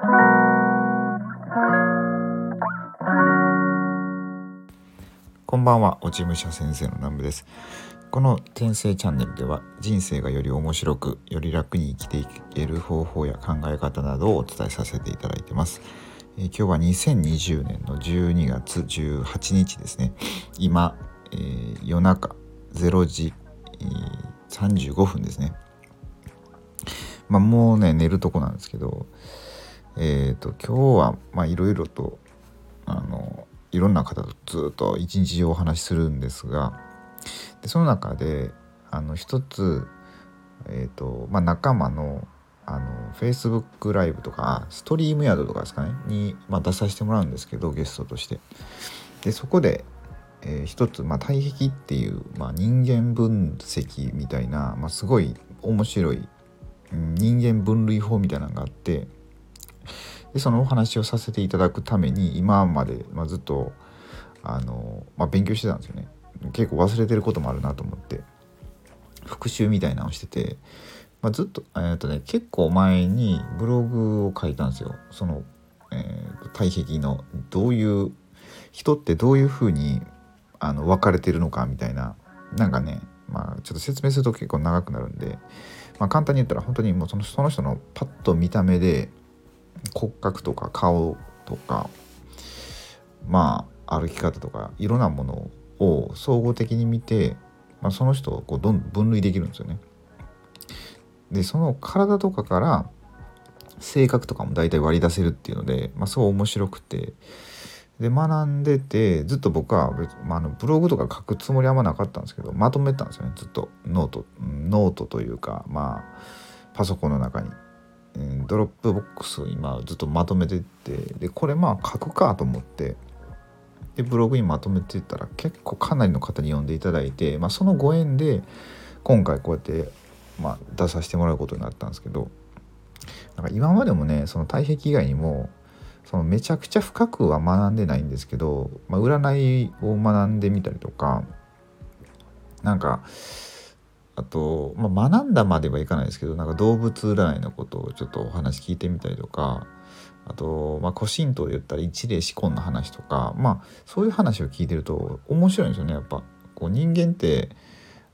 こんばんは、落ち武者先生の南部です。この転生チャンネルでは人生がより面白く、より楽に生きていける方法や考え方などをお伝えさせていただいてます。えー、今日は2020年の12月18日ですね。今、えー、夜中0時、えー、35分ですね。まあもうね、寝るとこなんですけど、えっ、と、今日はまあいろいろと、あの、いろんな方とずっと一日中お話しするんですがでその中であの一つ、えーとまあ、仲間のあの Facebook ライブとかストリームヤードとかですかねに、まあ、出させてもらうんですけどゲストとして。でそこで、えー、一つ、まあ、対比っていう、まあ、人間分析みたいな、まあ、すごい面白い人間分類法みたいなのがあってでそのお話をさせていただくために今まで、まあ、ずっとあの、まあ、勉強してたんですよね。結構忘れてることもあるなと思って。復習みたいなのをしてて、まあ、ずっと,、えーとね、結構前にブログを書いたんですよ。その、えー、体壁のどういう人ってどういうふうにあの分かれてるのかみたいな。なんかねまあちょっと説明すると結構長くなるんで、まあ、簡単に言ったら本当にもうその人のパッと見た目で骨格とか顔とかまあ歩き方とかいろんなものを総合的に見て、まあ、その人をこうどん分類できるんですよね。でその体とかから性格とかも大体割り出せるっていうので、まあ、すごい面白くて。で学んでてずっと僕は別、まあ、あのブログとか書くつもりはあんまなかったんですけどまとめたんですよねずっと。ノートノートというかまあパソコンの中に。ドロップボックスを今ずっとまとめてってでこれまあ書くかと思ってでブログにまとめてたら結構かなりの方に読んでいただいて、まあ、そのご縁で今回こうやって、まあ、出させてもらうことになったんですけどなんか今までもねその体壁以外にもそのめちゃくちゃ深くは学んでないんですけど、まあ、占いを学んでみたりとかなんかあと、まあ、学んだまではいかないですけどなんか動物占いのことをちょっとお話聞いてみたりとかあと、まあ、古神道で言ったら一霊思考の話とかまあそういう話を聞いてると面白いんですよねやっぱ。こう人間って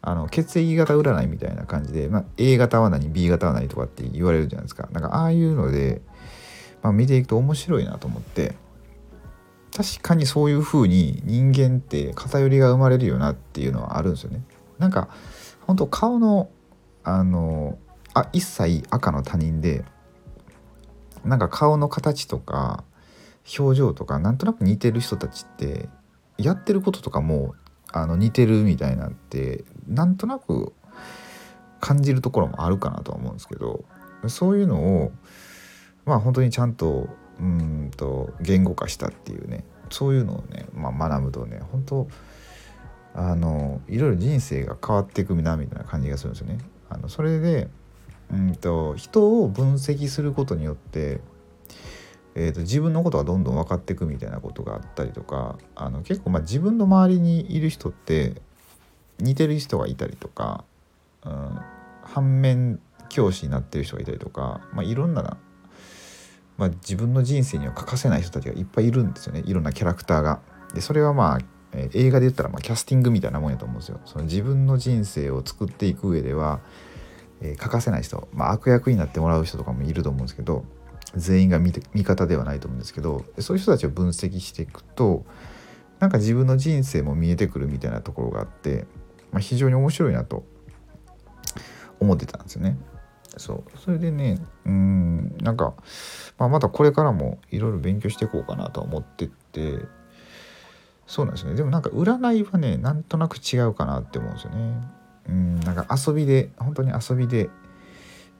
あの血液型占いみたいな感じで、まあ、A 型は何 B 型は何とかって言われるじゃないですか。なんかああいうので、まあ、見ていくと面白いなと思って確かにそういう風に人間って偏りが生まれるよなっていうのはあるんですよね。なんか本当顔のあのあ一切赤の他人でなんか顔の形とか表情とかなんとなく似てる人たちってやってることとかもあの似てるみたいなんてなんとなく感じるところもあるかなとは思うんですけどそういうのをまあ本当にちゃんとうんと言語化したっていうねそういうのをね、まあ、学ぶとね本当あのいろいろ人生が変わっていくなみたいな感じがするんですよね。あのそれでうんと人を分析することによって、えーと、自分のことがどんどん分かっていくみたいなことがあったりとかあの結構まあ自分の周りにいる人って似てる人がいたりとか、うん、反面教師になってる人がいたりとか、まあ、いろんな、まあ、自分の人生には欠かせない人たちがいっぱいいるんですよねいろんなキャラクターが。でそれはまあえ映画で言ったらまキャスティングみたいなもんやと思うんですよ。その自分の人生を作っていく上では、えー、欠かせない人、まあ、悪役になってもらう人とかもいると思うんですけど全員が味方ではないと思うんですけどそういう人たちを分析していくとなんか自分の人生も見えてくるみたいなところがあって、まあ、非常に面白いなと思ってたんですよね。そうそれでねうんなんか、まあ、またこれからもいろいろ勉強していこうかなと思ってってそうなんですね。でもなんか占いはねなんとなく違うかなって思うんですよね。うんなんか遊びで本当に遊びで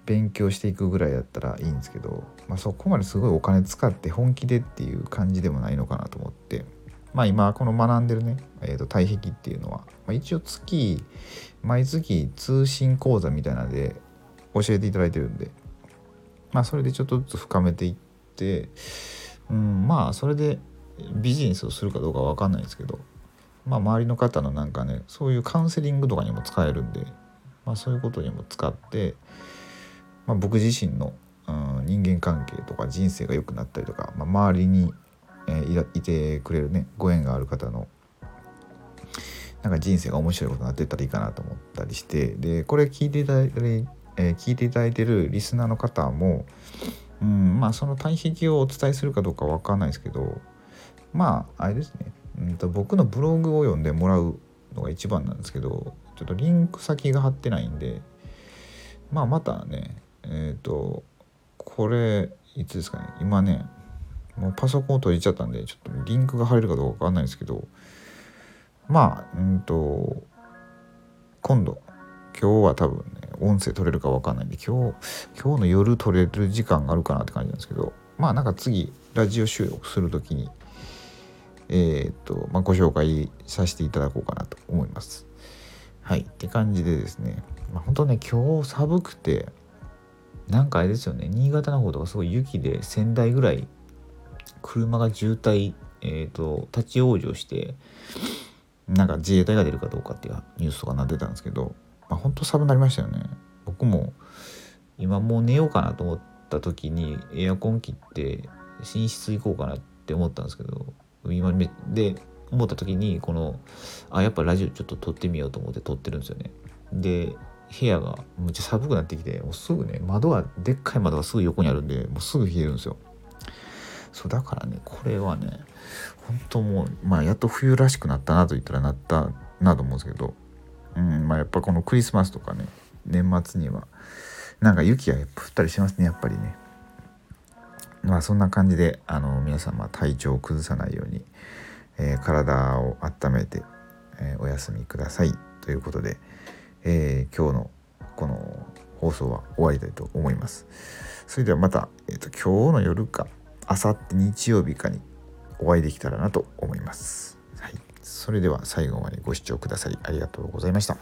勉強していくぐらいだったらいいんですけど、まあ、そこまですごいお金使って本気でっていう感じでもないのかなと思って。まあ今この学んでるね、えー、と体壁っていうのは、まあ、一応月毎月通信講座みたいなので教えていただいてるんで。まあそれでちょっとずつ深めていってうんまあそれでビジネスをするかどうか分かんないですけど、まあ、周りの方のなんかねそういうカウンセリングとかにも使えるんで、まあ、そういうことにも使って、まあ、僕自身の、うん、人間関係とか人生が良くなったりとか、まあ、周りに、え、いてくれるねご縁がある方のなんか人生が面白いことになってったらいいかなと思ったりしてでこれ聞いていただいてる、え、聞いていただいてるリスナーの方も、うん、まあその対比をお伝えするかどうかわかんないですけどまああれですね、うんと、僕のブログを読んでもらうのが一番なんですけどちょっとリンク先が貼ってないんでまあまたねえっ、ー、とこれいつですかね。今ねもうパソコンを閉じちゃったんでちょっとリンクが貼れるかどうかわかんないですけどまあうんと今度今日は多分ね音声取れるか分かんないんで今日今日の夜取れる時間があるかなって感じなんですけどまあなんか次ラジオ収録する時にえー、っと、まあ、ご紹介させていただこうかなと思います。はいって感じでですね、まあ、本当ね今日寒くてなんかあれですよね。新潟の方とかすごい雪で仙台ぐらい車が渋滞、えーと、立ち往生してなんか自衛隊が出るかどうかっていうニュースとかなってたんですけど、まあ、本当寒くなりましたよね。僕も今もう寝ようかなと思った時にエアコン切って寝室行こうかなって思ったんですけど今で思った時にこのあやっぱラジオちょっと撮ってみようと思って撮ってるんですよね。で部屋がむっちゃ寒くなってきてもうすぐね窓がでっかい窓がすぐ横にあるんでもうすぐ冷えるんですよ。そうだからねこれはね本当もうまあやっと冬らしくなったなと言ったらなったなと思うんですけどうんまあやっぱこのクリスマスとかね年末にはなんか雪が降ったりしますねやっぱりね。まあそんな感じであの皆様体調を崩さないように、えー、体を温めて、えー、お休みくださいということで、えー、今日のこの放送は終わりたいと思います。それではまた、えーと、今日の夜か明後日日曜日かにお会いできたらなと思います。はい、それでは最後までご視聴くださりありがとうございました。